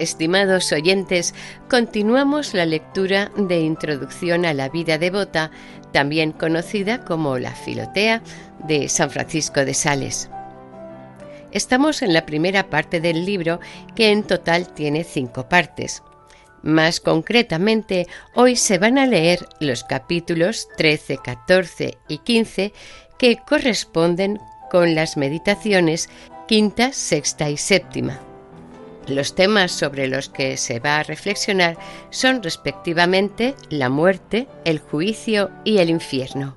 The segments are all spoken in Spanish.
Estimados oyentes, continuamos la lectura de Introducción a la vida devota, también conocida como la Filotea de San Francisco de Sales. Estamos en la primera parte del libro, que en total tiene cinco partes. Más concretamente, hoy se van a leer los capítulos 13, 14 y 15 que corresponden con las meditaciones quinta, sexta y séptima. Los temas sobre los que se va a reflexionar son respectivamente la muerte, el juicio y el infierno.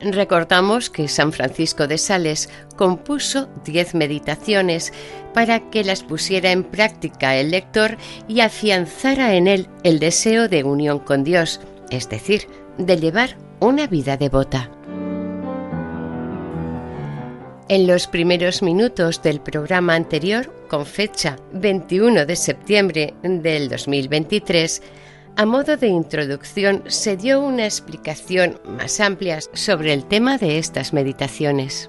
Recordamos que San Francisco de Sales compuso diez meditaciones para que las pusiera en práctica el lector y afianzara en él el deseo de unión con Dios, es decir, de llevar una vida devota. En los primeros minutos del programa anterior, con fecha 21 de septiembre del 2023, a modo de introducción se dio una explicación más amplia sobre el tema de estas meditaciones.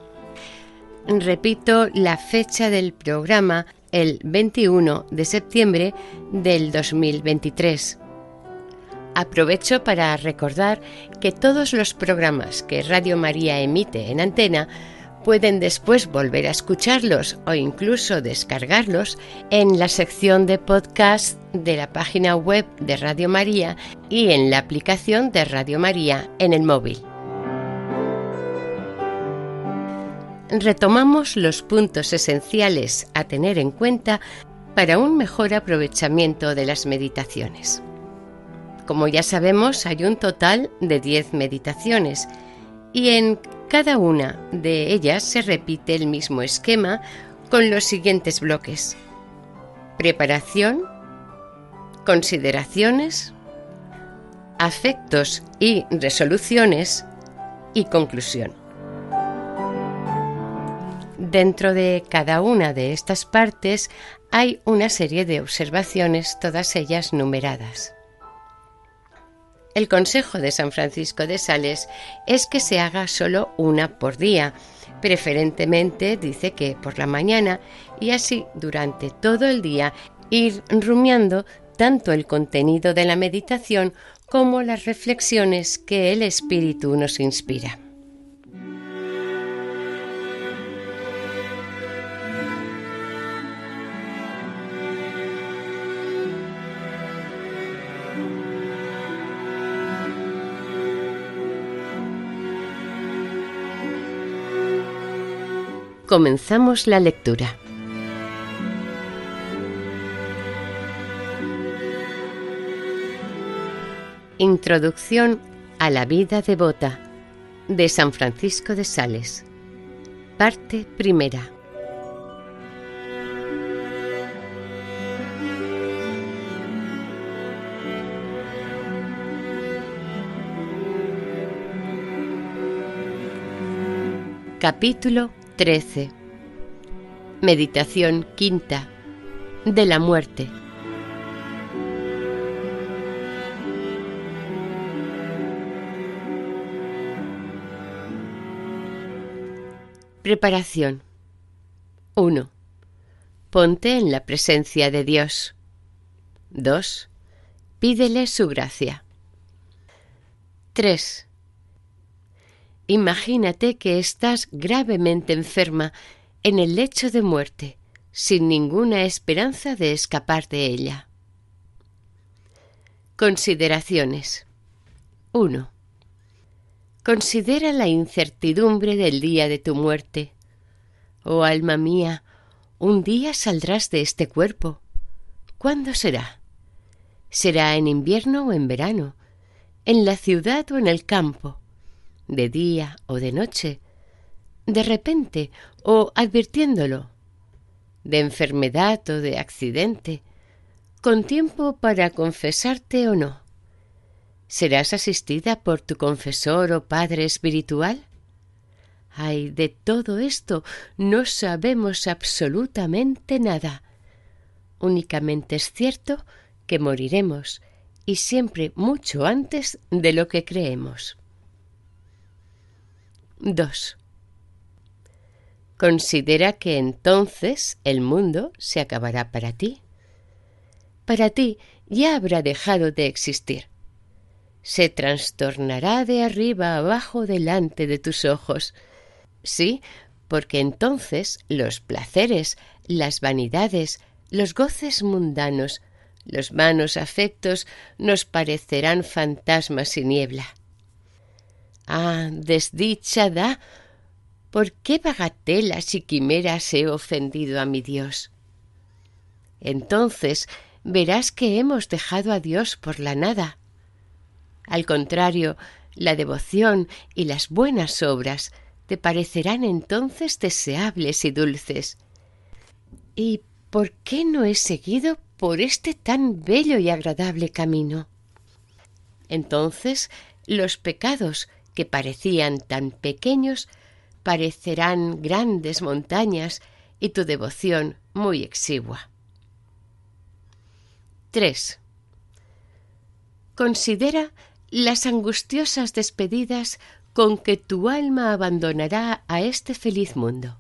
Repito la fecha del programa, el 21 de septiembre del 2023. Aprovecho para recordar que todos los programas que Radio María emite en antena Pueden después volver a escucharlos o incluso descargarlos en la sección de podcast de la página web de Radio María y en la aplicación de Radio María en el móvil. Retomamos los puntos esenciales a tener en cuenta para un mejor aprovechamiento de las meditaciones. Como ya sabemos, hay un total de 10 meditaciones y en cada una de ellas se repite el mismo esquema con los siguientes bloques. Preparación, consideraciones, afectos y resoluciones y conclusión. Dentro de cada una de estas partes hay una serie de observaciones, todas ellas numeradas. El consejo de San Francisco de Sales es que se haga solo una por día, preferentemente dice que por la mañana y así durante todo el día ir rumiando tanto el contenido de la meditación como las reflexiones que el Espíritu nos inspira. Comenzamos la lectura. Introducción a la vida devota de San Francisco de Sales. Parte primera. Capítulo 13. Meditación quinta de la muerte. Preparación 1. Ponte en la presencia de Dios. 2. Pídele su gracia. 3. Imagínate que estás gravemente enferma en el lecho de muerte, sin ninguna esperanza de escapar de ella. Consideraciones 1. Considera la incertidumbre del día de tu muerte. Oh alma mía, un día saldrás de este cuerpo. ¿Cuándo será? ¿Será en invierno o en verano? ¿En la ciudad o en el campo? De día o de noche, de repente o advirtiéndolo, de enfermedad o de accidente, con tiempo para confesarte o no. ¿Serás asistida por tu confesor o padre espiritual? Ay, de todo esto no sabemos absolutamente nada. Únicamente es cierto que moriremos, y siempre mucho antes de lo que creemos. 2. Considera que entonces el mundo se acabará para ti. Para ti ya habrá dejado de existir. Se trastornará de arriba abajo delante de tus ojos. Sí, porque entonces los placeres, las vanidades, los goces mundanos, los vanos afectos nos parecerán fantasmas y niebla. Ah, desdichada. ¿Por qué bagatelas y quimeras he ofendido a mi Dios? Entonces verás que hemos dejado a Dios por la nada. Al contrario, la devoción y las buenas obras te parecerán entonces deseables y dulces. ¿Y por qué no he seguido por este tan bello y agradable camino? Entonces los pecados que parecían tan pequeños parecerán grandes montañas y tu devoción muy exigua. 3. Considera las angustiosas despedidas con que tu alma abandonará a este feliz mundo.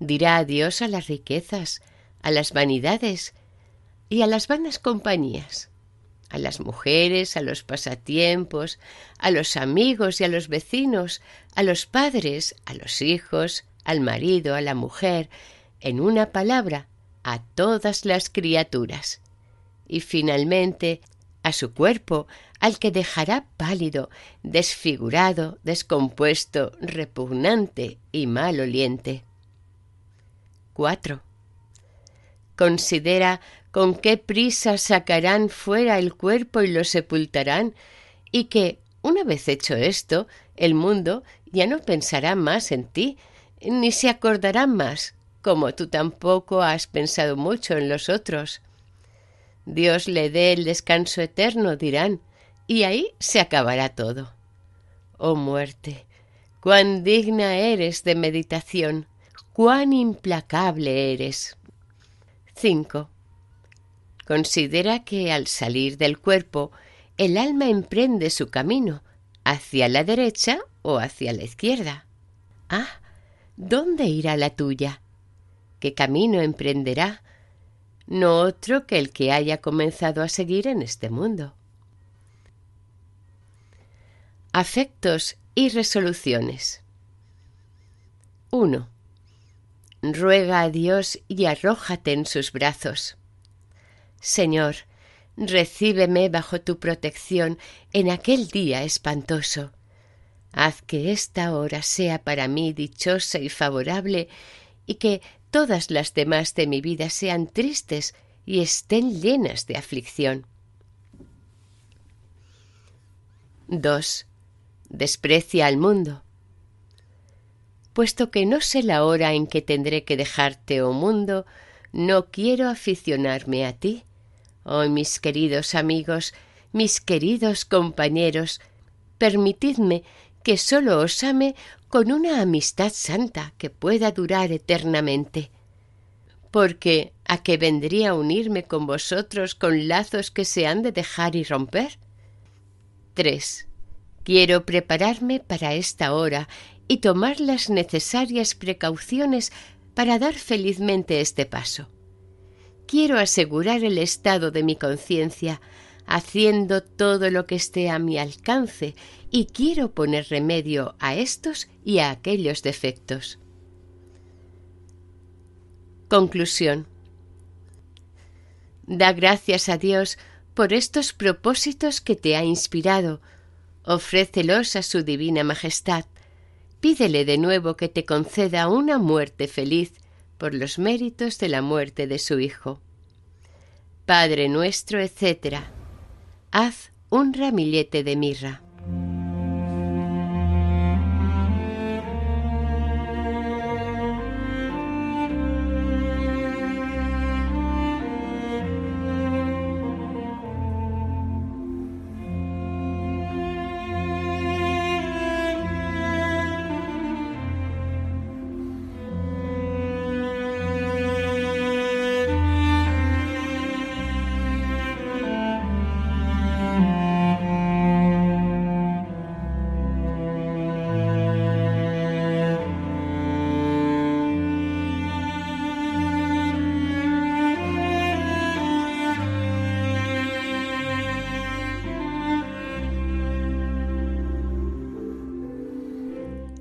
Dirá adiós a las riquezas, a las vanidades y a las vanas compañías a las mujeres, a los pasatiempos, a los amigos y a los vecinos, a los padres, a los hijos, al marido, a la mujer, en una palabra, a todas las criaturas. Y finalmente a su cuerpo, al que dejará pálido, desfigurado, descompuesto, repugnante y maloliente. 4. Considera con qué prisa sacarán fuera el cuerpo y lo sepultarán, y que, una vez hecho esto, el mundo ya no pensará más en ti, ni se acordará más, como tú tampoco has pensado mucho en los otros. Dios le dé el descanso eterno, dirán, y ahí se acabará todo. Oh muerte, cuán digna eres de meditación, cuán implacable eres. 5. Considera que al salir del cuerpo el alma emprende su camino hacia la derecha o hacia la izquierda. Ah, ¿dónde irá la tuya? ¿Qué camino emprenderá? No otro que el que haya comenzado a seguir en este mundo. Afectos y resoluciones. 1. Ruega a Dios y arrójate en sus brazos. Señor, recíbeme bajo tu protección en aquel día espantoso. Haz que esta hora sea para mí dichosa y favorable, y que todas las demás de mi vida sean tristes y estén llenas de aflicción. 2. Desprecia al mundo. Puesto que no sé la hora en que tendré que dejarte, oh mundo, no quiero aficionarme a ti, Oh, mis queridos amigos, mis queridos compañeros, permitidme que sólo os ame con una amistad santa que pueda durar eternamente. Porque ¿a qué vendría a unirme con vosotros con lazos que se han de dejar y romper? 3. Quiero prepararme para esta hora y tomar las necesarias precauciones para dar felizmente este paso. Quiero asegurar el estado de mi conciencia, haciendo todo lo que esté a mi alcance, y quiero poner remedio a estos y a aquellos defectos. Conclusión. Da gracias a Dios por estos propósitos que te ha inspirado, ofrécelos a su divina majestad, pídele de nuevo que te conceda una muerte feliz por los méritos de la muerte de su Hijo. Padre nuestro, etc. Haz un ramillete de mirra.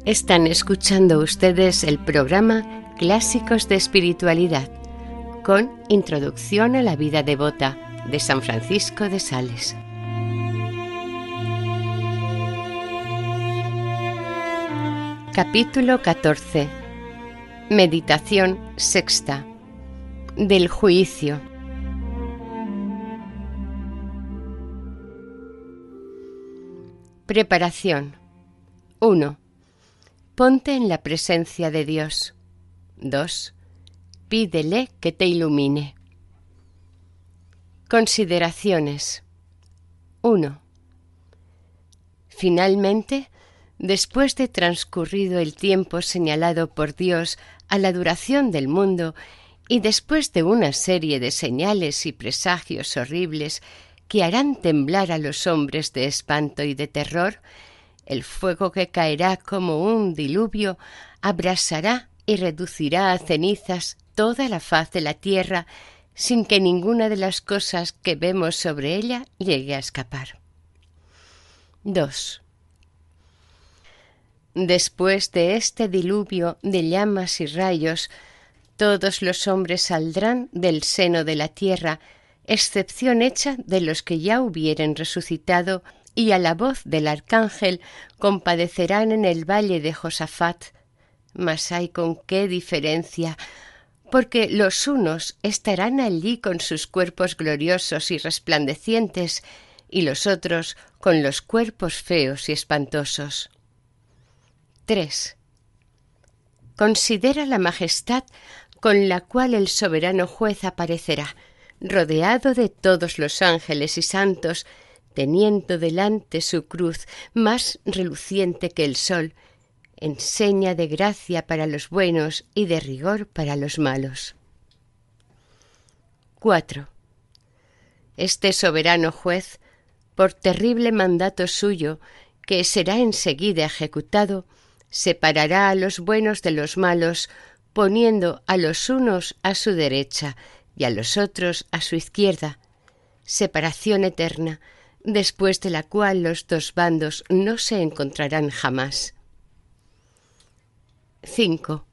Están escuchando ustedes el programa Clásicos de Espiritualidad con Introducción a la Vida Devota de San Francisco de Sales. Capítulo 14 Meditación sexta del juicio. Preparación 1. Ponte en la presencia de Dios. 2. Pídele que te ilumine. Consideraciones. 1. Finalmente, después de transcurrido el tiempo señalado por Dios a la duración del mundo, y después de una serie de señales y presagios horribles que harán temblar a los hombres de espanto y de terror, el fuego que caerá como un diluvio abrasará y reducirá a cenizas toda la faz de la tierra sin que ninguna de las cosas que vemos sobre ella llegue a escapar. 2. Después de este diluvio de llamas y rayos, todos los hombres saldrán del seno de la tierra, excepción hecha de los que ya hubieren resucitado y a la voz del arcángel compadecerán en el valle de Josafat. Mas hay con qué diferencia, porque los unos estarán allí con sus cuerpos gloriosos y resplandecientes, y los otros con los cuerpos feos y espantosos. 3. Considera la majestad con la cual el soberano juez aparecerá, rodeado de todos los ángeles y santos, teniendo delante su cruz más reluciente que el sol, en seña de gracia para los buenos y de rigor para los malos. 4. Este soberano juez, por terrible mandato suyo, que será enseguida ejecutado, separará a los buenos de los malos, poniendo a los unos a su derecha y a los otros a su izquierda, separación eterna, después de la cual los dos bandos no se encontrarán jamás. 5.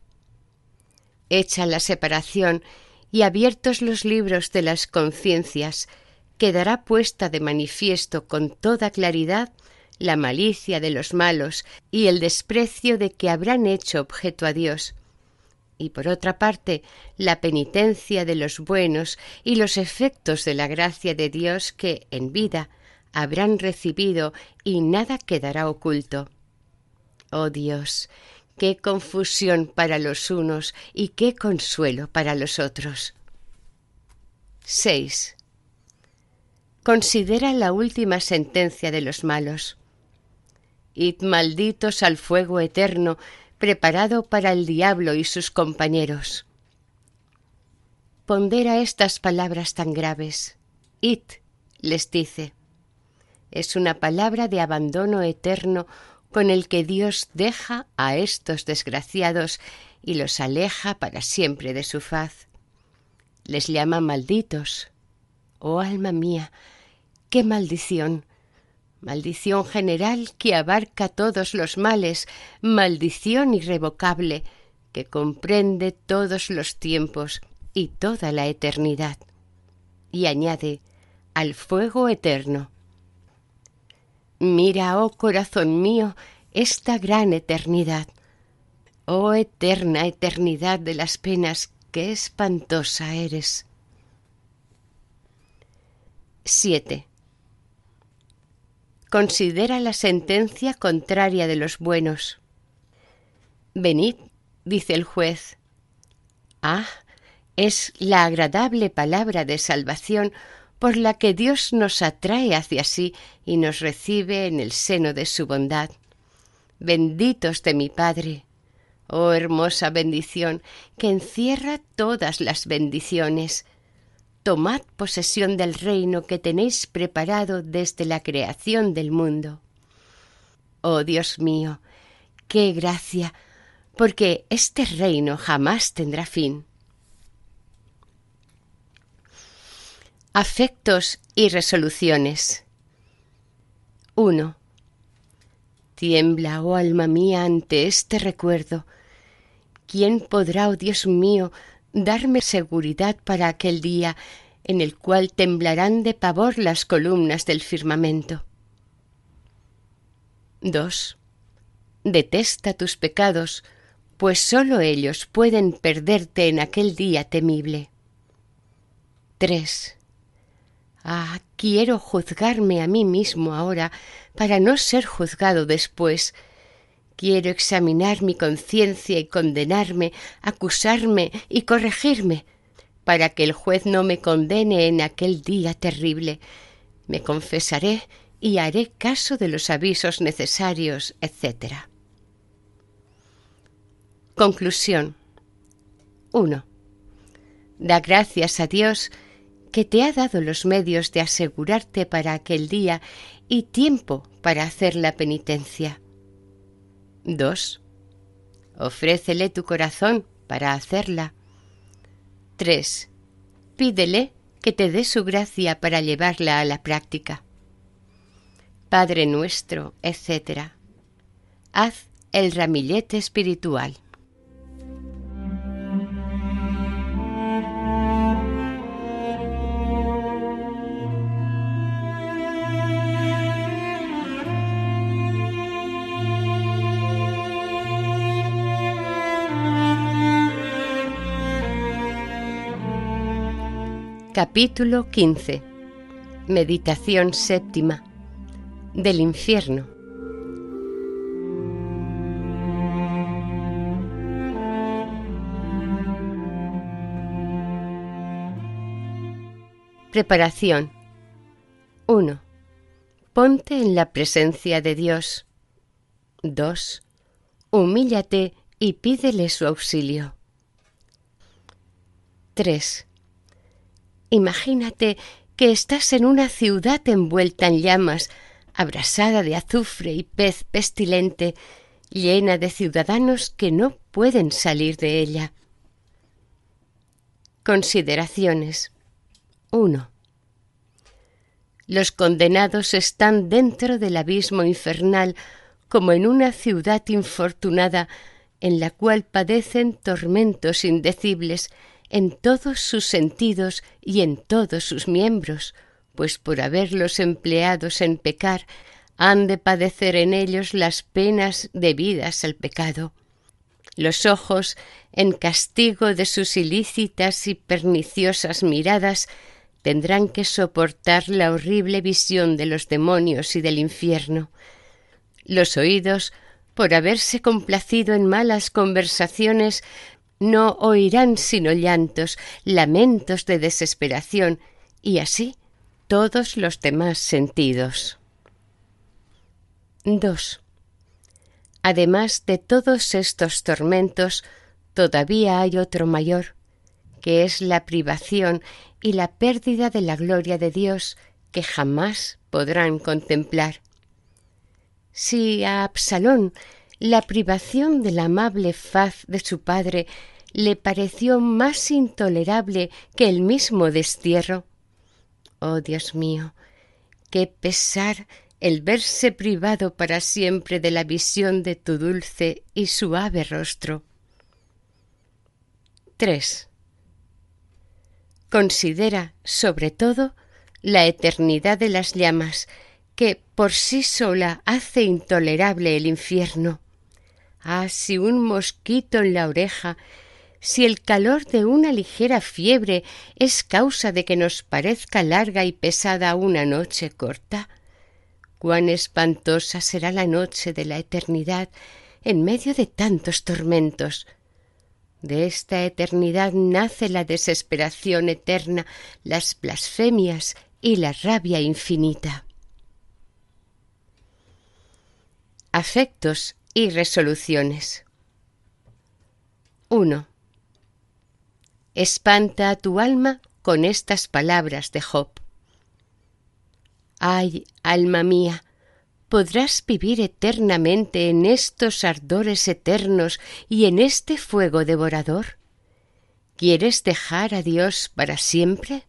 Hecha la separación y abiertos los libros de las conciencias, quedará puesta de manifiesto con toda claridad la malicia de los malos y el desprecio de que habrán hecho objeto a Dios, y por otra parte la penitencia de los buenos y los efectos de la gracia de Dios que en vida habrán recibido y nada quedará oculto. Oh Dios, qué confusión para los unos y qué consuelo para los otros. 6. Considera la última sentencia de los malos. id malditos al fuego eterno preparado para el diablo y sus compañeros. Pondera estas palabras tan graves. Id, les dice. Es una palabra de abandono eterno con el que Dios deja a estos desgraciados y los aleja para siempre de su faz. Les llama malditos. Oh alma mía, qué maldición. Maldición general que abarca todos los males, maldición irrevocable que comprende todos los tiempos y toda la eternidad. Y añade, al fuego eterno. Mira, oh corazón mío, esta gran eternidad. Oh eterna eternidad de las penas, qué espantosa eres. 7. Considera la sentencia contraria de los buenos. Venid, dice el juez. Ah, es la agradable palabra de salvación por la que Dios nos atrae hacia sí y nos recibe en el seno de su bondad. Benditos de mi Padre. Oh hermosa bendición que encierra todas las bendiciones. Tomad posesión del reino que tenéis preparado desde la creación del mundo. Oh Dios mío, qué gracia, porque este reino jamás tendrá fin. Afectos y resoluciones. 1. Tiembla, oh alma mía, ante este recuerdo. ¿Quién podrá, oh Dios mío, darme seguridad para aquel día en el cual temblarán de pavor las columnas del firmamento? 2. Detesta tus pecados, pues sólo ellos pueden perderte en aquel día temible. 3. Ah, quiero juzgarme a mí mismo ahora para no ser juzgado después. Quiero examinar mi conciencia y condenarme, acusarme y corregirme, para que el juez no me condene en aquel día terrible. Me confesaré y haré caso de los avisos necesarios, etc. Conclusión 1. Da gracias a Dios que te ha dado los medios de asegurarte para aquel día y tiempo para hacer la penitencia. 2. Ofrécele tu corazón para hacerla. 3. Pídele que te dé su gracia para llevarla a la práctica. Padre nuestro, etc. Haz el ramillete espiritual. Capítulo 15 Meditación séptima Del infierno Preparación 1. Ponte en la presencia de Dios. 2. Humíllate y pídele su auxilio. 3 Imagínate que estás en una ciudad envuelta en llamas, abrasada de azufre y pez pestilente, llena de ciudadanos que no pueden salir de ella. Consideraciones 1. Los condenados están dentro del abismo infernal como en una ciudad infortunada en la cual padecen tormentos indecibles en todos sus sentidos y en todos sus miembros, pues por haberlos empleados en pecar, han de padecer en ellos las penas debidas al pecado. Los ojos, en castigo de sus ilícitas y perniciosas miradas, tendrán que soportar la horrible visión de los demonios y del infierno. Los oídos, por haberse complacido en malas conversaciones, no oirán sino llantos, lamentos de desesperación, y así todos los demás sentidos. 2. Además de todos estos tormentos, todavía hay otro mayor, que es la privación y la pérdida de la gloria de Dios que jamás podrán contemplar. Si a Absalón la privación de la amable faz de su padre le pareció más intolerable que el mismo destierro. Oh Dios mío, qué pesar el verse privado para siempre de la visión de tu dulce y suave rostro. 3. Considera, sobre todo, la eternidad de las llamas, que por sí sola hace intolerable el infierno. Ah, si un mosquito en la oreja, si el calor de una ligera fiebre es causa de que nos parezca larga y pesada una noche corta, cuán espantosa será la noche de la eternidad en medio de tantos tormentos. De esta eternidad nace la desesperación eterna, las blasfemias y la rabia infinita. Afectos y resoluciones. 1. Espanta a tu alma con estas palabras de Job. Ay, alma mía, ¿podrás vivir eternamente en estos ardores eternos y en este fuego devorador? ¿Quieres dejar a Dios para siempre?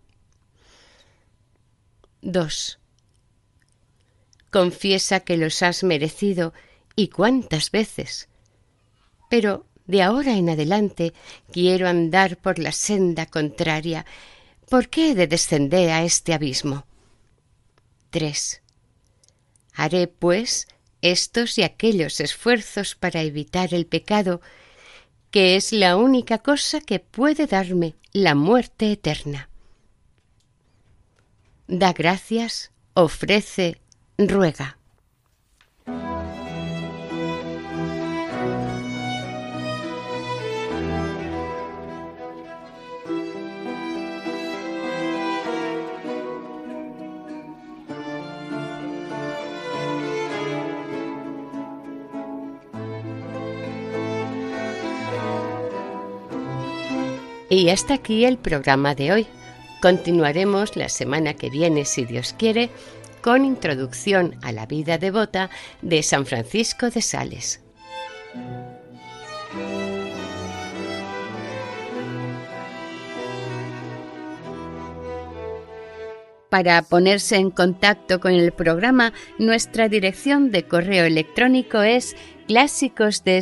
2. Confiesa que los has merecido y cuántas veces. Pero de ahora en adelante quiero andar por la senda contraria. ¿Por qué he de descender a este abismo? 3. Haré, pues, estos y aquellos esfuerzos para evitar el pecado, que es la única cosa que puede darme la muerte eterna. Da gracias, ofrece, ruega. Y hasta aquí el programa de hoy. Continuaremos la semana que viene, si Dios quiere, con introducción a la vida devota de San Francisco de Sales. Para ponerse en contacto con el programa, nuestra dirección de correo electrónico es clásicos de